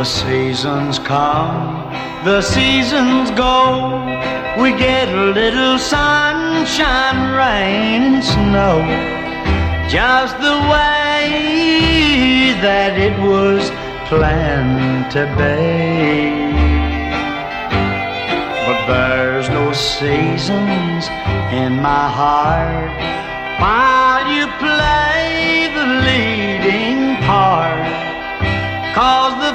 The seasons come, the seasons go. We get a little sunshine, rain, and snow. Just the way that it was planned to be. But there's no seasons in my heart while you play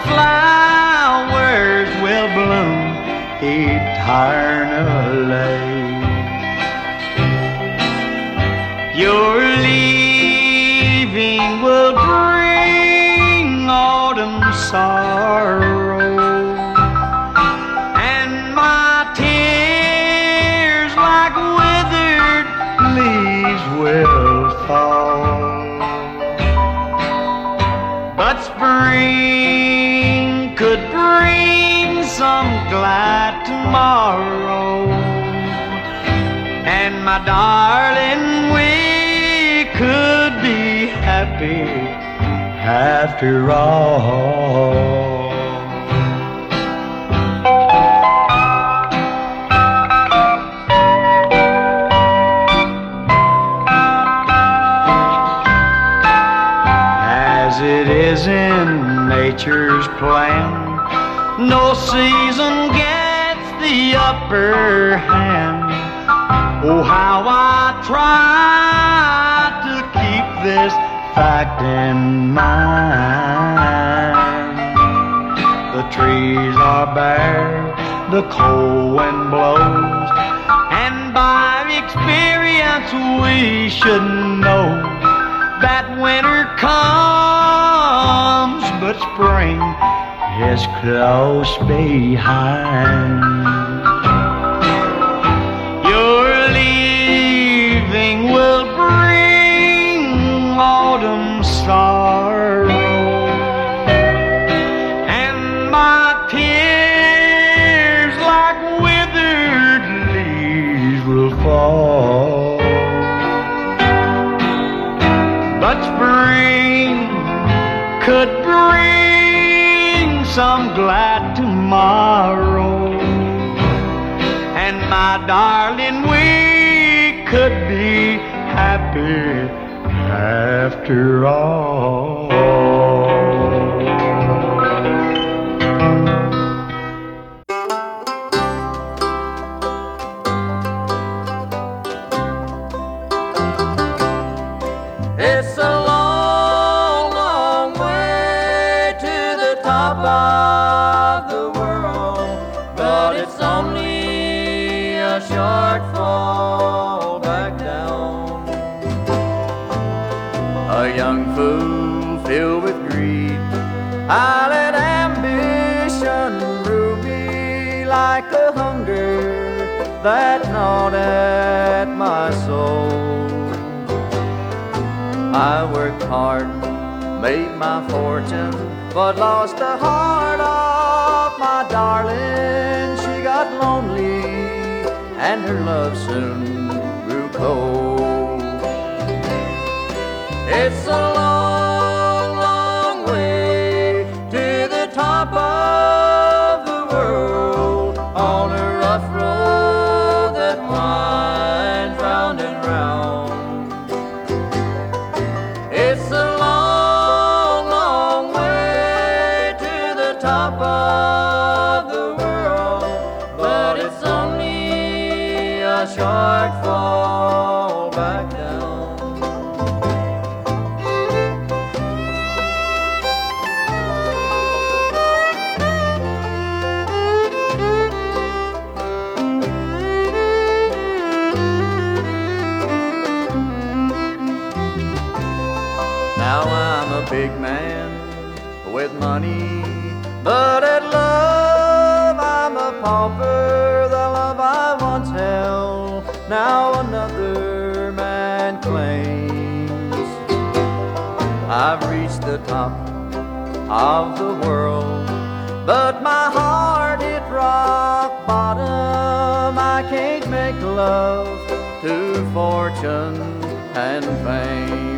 flowers will bloom eternally. Your leaving will bring autumn sorrow. And my tears like withered leaves will fall. But spring some glad tomorrow. And my darling, we could be happy after all. As it is in nature's plan, no season gets the upper hand. Oh, how I try to keep this fact in mind. The trees are bare, the cold wind blows, and by experience we should know that winter comes, but spring is close behind. Darling, we could be happy after all. A young fool filled with greed, I let ambition rule me like a hunger that gnawed at my soul. I worked hard, made my fortune, but lost the heart of my darling. She got lonely, and her love soon grew cold. It's a long, money, but at love I'm a pauper. The love I once held, now another man claims. I've reached the top of the world, but my heart hit rock bottom. I can't make love to fortune and fame.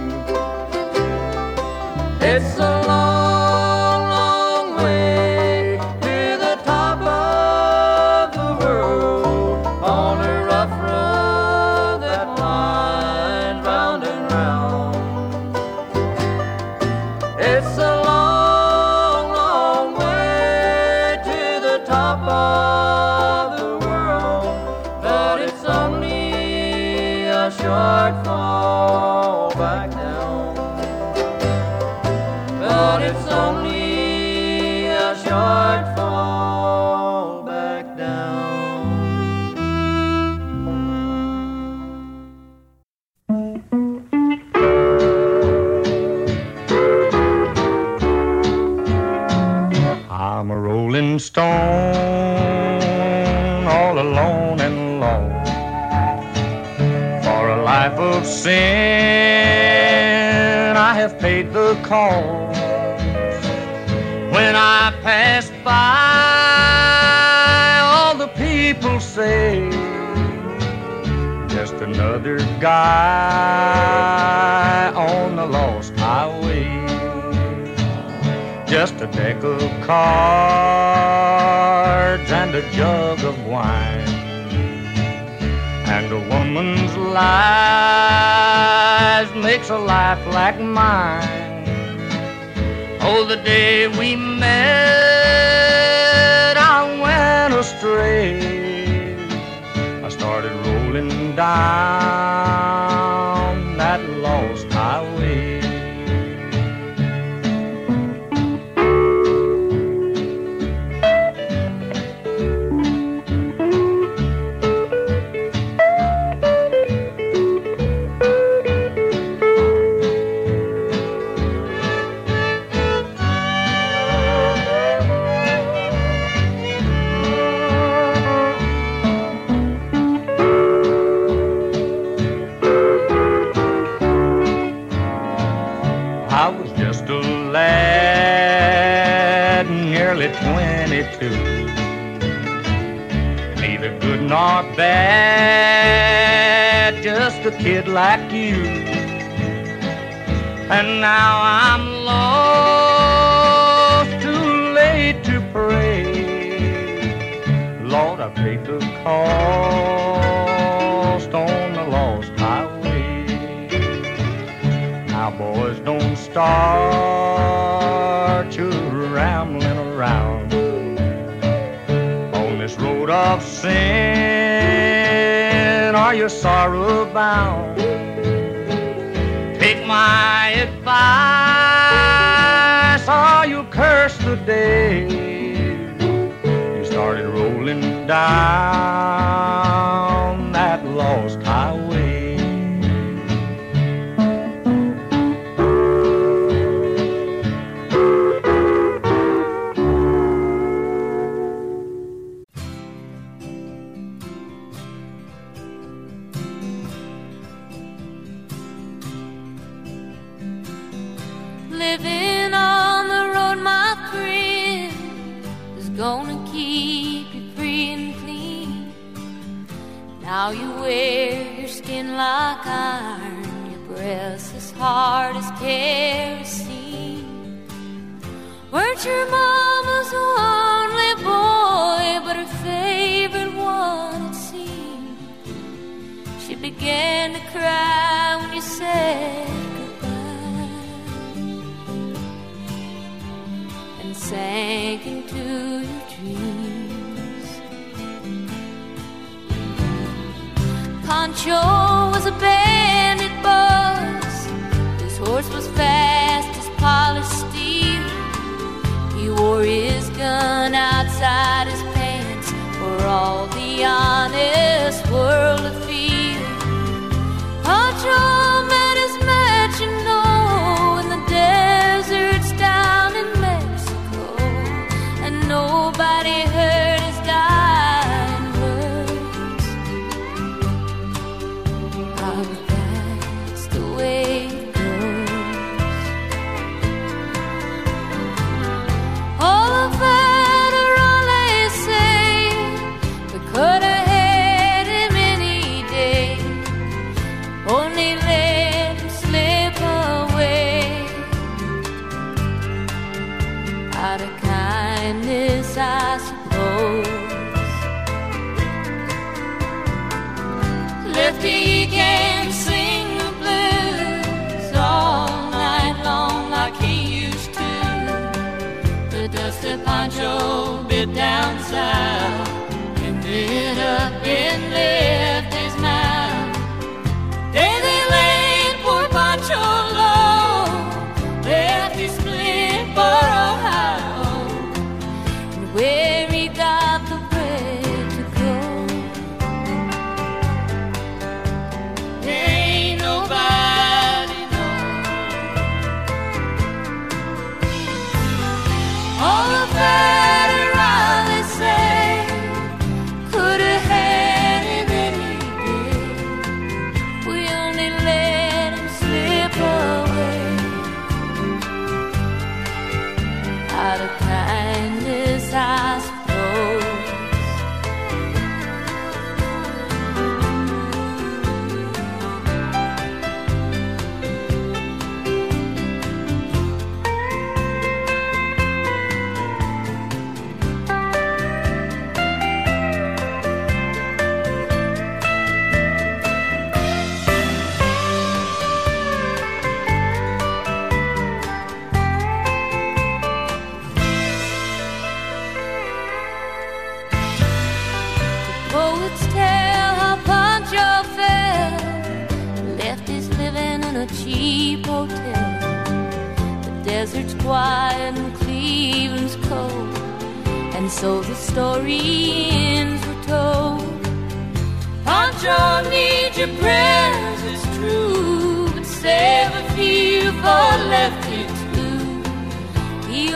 Short fall sin, I have paid the cost. When I pass by, all the people say, just another guy on the lost highway just a deck of cards and a jug of wine. And a woman's lies makes a life like mine. Oh, the day we met, I went astray. I started rolling down kid like you. And now I'm lost, too late to pray. Lord, I paid the cost on the lost highway. Now, boys, don't start you rambling around on this road of sin. Are you sorrow bound? Take my advice, or you curse the day you started rolling down hard as kerosene. Weren't your mama's only boy, but her favorite one, it seemed. She began to cry when you said goodbye and sank into your dreams. Pancho was a bandit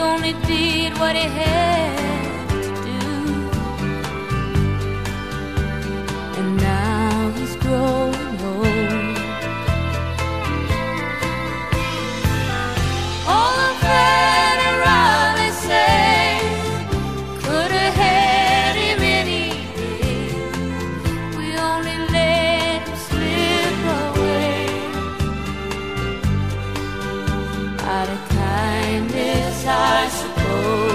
only did what he had suppose.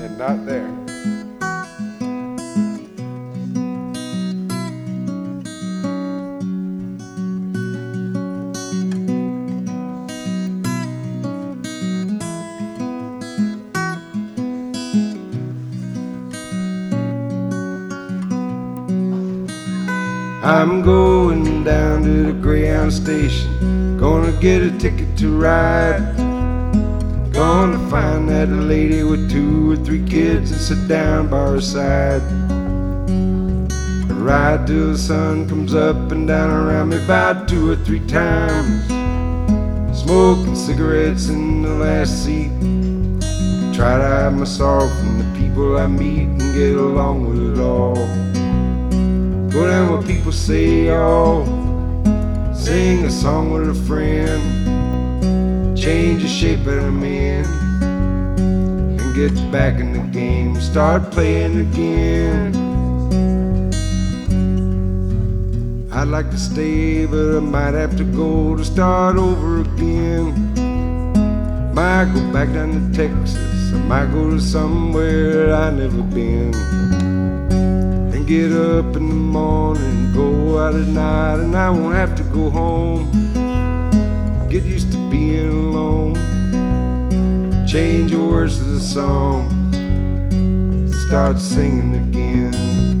And not there. I'm going down to the Greyhound station. Gonna get a ticket to ride. Gonna find that lady with two or three kids and sit down by her side. Ride till the sun comes up and down around me about two or three times. Smoking cigarettes in the last seat. Try to hide my sorrow from the people I meet and get along with it all. Go down where people say, oh, sing a song with a friend change the shape that I'm in and get back in the game, start playing again. I'd like to stay, but I might have to go to start over again. Might go back down to Texas, I might go to somewhere I never been. And get up in the morning, go out at night, and I won't have to go home Change the words to the song, start singing again.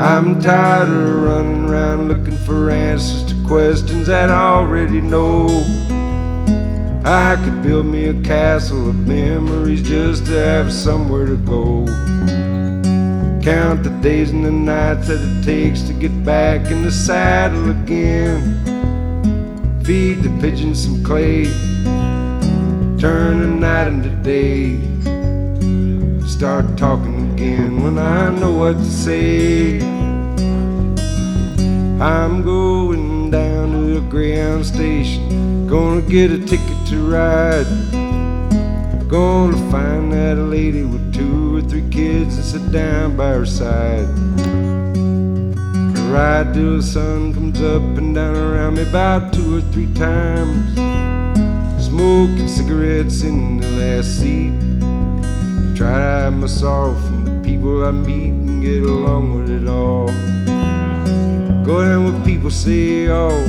I'm tired of running around looking for answers to questions that I already know. I could build me a castle of memories just to have somewhere to go. Count the days and the nights that it takes to get back in the saddle again. Feed the pigeons some clay, turn the night into day. Start talking again when I know what to say. I'm going down to the Greyhound station, gonna get a ticket to ride. Gonna find that lady with two or three kids and sit down by her side. Ride till the sun comes up and down around me about two or three times. Smoking cigarettes in the last seat. Try my sorrow people I meet and get along with it all. Go down where people say, oh,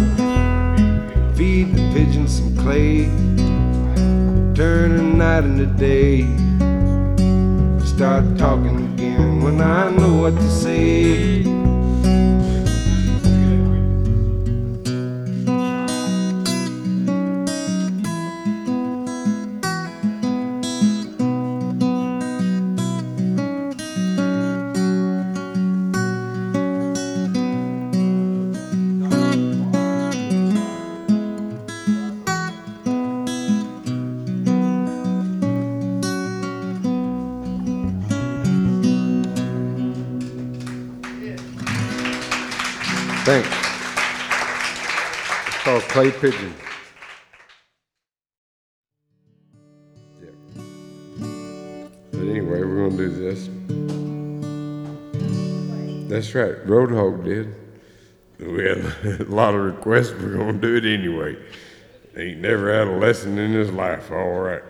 feed the pigeons some clay, turn the night into day. Start talking again when I know what to say. Thanks. It's called Clay Pigeon. Yep. But anyway, we're gonna do this. That's right, Roadhog did. We had a lot of requests, we're gonna do it anyway. Ain't never had a lesson in his life, all right.